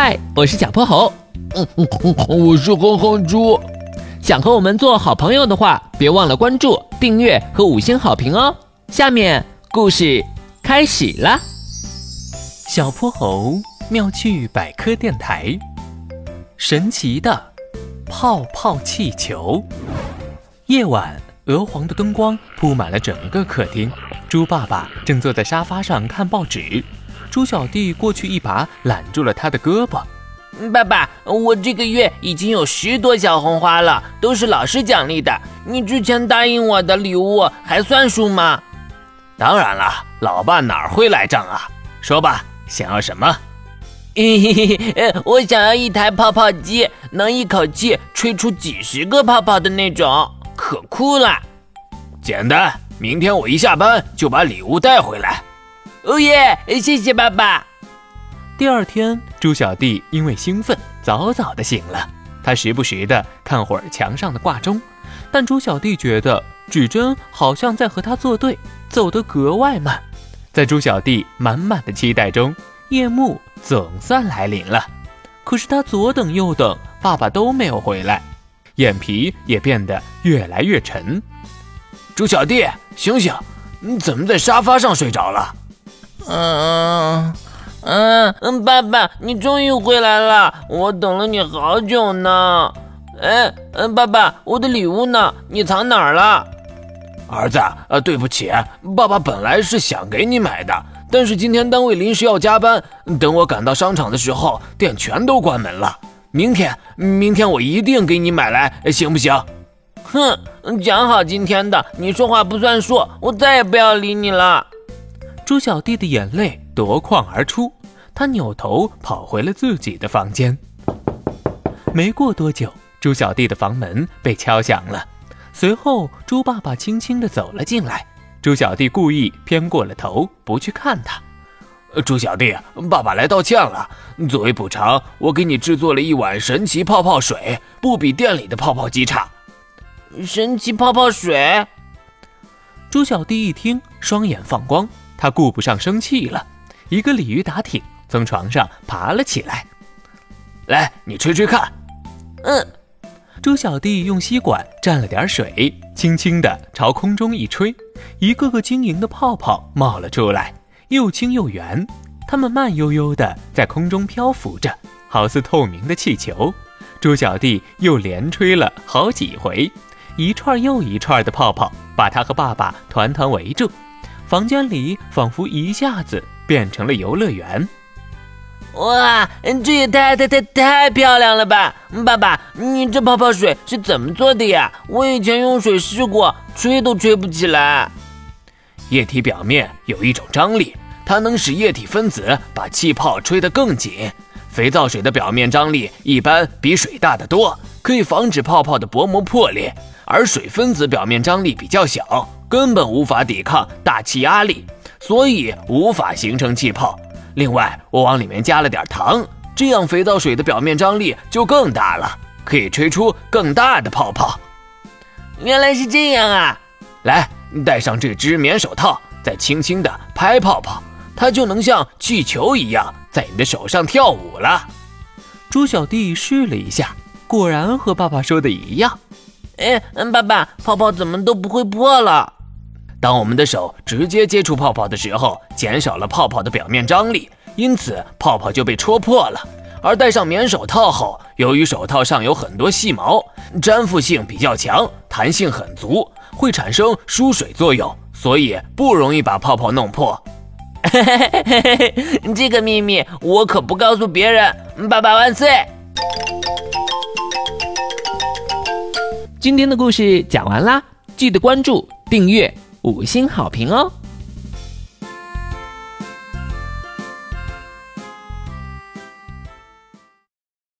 嗨，我是小泼猴。嗯嗯嗯，我是哼哼猪。想和我们做好朋友的话，别忘了关注、订阅和五星好评哦。下面故事开始了。小泼猴妙趣百科电台，神奇的泡泡气球。夜晚，鹅黄的灯光铺满了整个客厅。猪爸爸正坐在沙发上看报纸，猪小弟过去一把揽住了他的胳膊。爸爸，我这个月已经有十朵小红花了，都是老师奖励的。你之前答应我的礼物还算数吗？当然了，老爸哪会赖账啊？说吧，想要什么？嘿嘿嘿，我想要一台泡泡机，能一口气吹出几十个泡泡的那种，可酷了。简单，明天我一下班就把礼物带回来。哦耶，谢谢爸爸。第二天，猪小弟因为兴奋，早早的醒了。他时不时的看会儿墙上的挂钟，但猪小弟觉得指针好像在和他作对，走得格外慢。在猪小弟满满的期待中，夜幕总算来临了。可是他左等右等，爸爸都没有回来，眼皮也变得越来越沉。猪小弟，醒醒！你怎么在沙发上睡着了？嗯。嗯嗯，爸爸，你终于回来了，我等了你好久呢。哎，嗯，爸爸，我的礼物呢？你藏哪儿了？儿子，呃，对不起，爸爸本来是想给你买的，但是今天单位临时要加班，等我赶到商场的时候，店全都关门了。明天，明天我一定给你买来，行不行？哼，讲好今天的，你说话不算数，我再也不要理你了。猪小弟的眼泪夺眶而出，他扭头跑回了自己的房间。没过多久，猪小弟的房门被敲响了，随后猪爸爸轻轻地走了进来。猪小弟故意偏过了头，不去看他。猪小弟，爸爸来道歉了。作为补偿，我给你制作了一碗神奇泡泡水，不比店里的泡泡机差。神奇泡泡水。猪小弟一听，双眼放光。他顾不上生气了，一个鲤鱼打挺，从床上爬了起来。来，你吹吹看。嗯，猪小弟用吸管蘸了点水，轻轻地朝空中一吹，一个个晶莹的泡泡冒了出来，又轻又圆。它们慢悠悠地在空中漂浮着，好似透明的气球。猪小弟又连吹了好几回，一串又一串的泡泡把他和爸爸团团围住。房间里仿佛一下子变成了游乐园。哇，这也太太太太漂亮了吧！爸爸，你这泡泡水是怎么做的呀？我以前用水试过，吹都吹不起来。液体表面有一种张力，它能使液体分子把气泡吹得更紧。肥皂水的表面张力一般比水大得多，可以防止泡泡的薄膜破裂。而水分子表面张力比较小，根本无法抵抗大气压力，所以无法形成气泡。另外，我往里面加了点糖，这样肥皂水的表面张力就更大了，可以吹出更大的泡泡。原来是这样啊！来，戴上这只棉手套，再轻轻地拍泡泡，它就能像气球一样在你的手上跳舞了。猪小弟试了一下，果然和爸爸说的一样。哎，嗯，爸爸，泡泡怎么都不会破了？当我们的手直接接触泡泡的时候，减少了泡泡的表面张力，因此泡泡就被戳破了。而戴上棉手套后，由于手套上有很多细毛，粘附性比较强，弹性很足，会产生疏水作用，所以不容易把泡泡弄破。嘿嘿嘿嘿嘿，这个秘密我可不告诉别人。爸爸万岁！今天的故事讲完啦，记得关注、订阅、五星好评哦！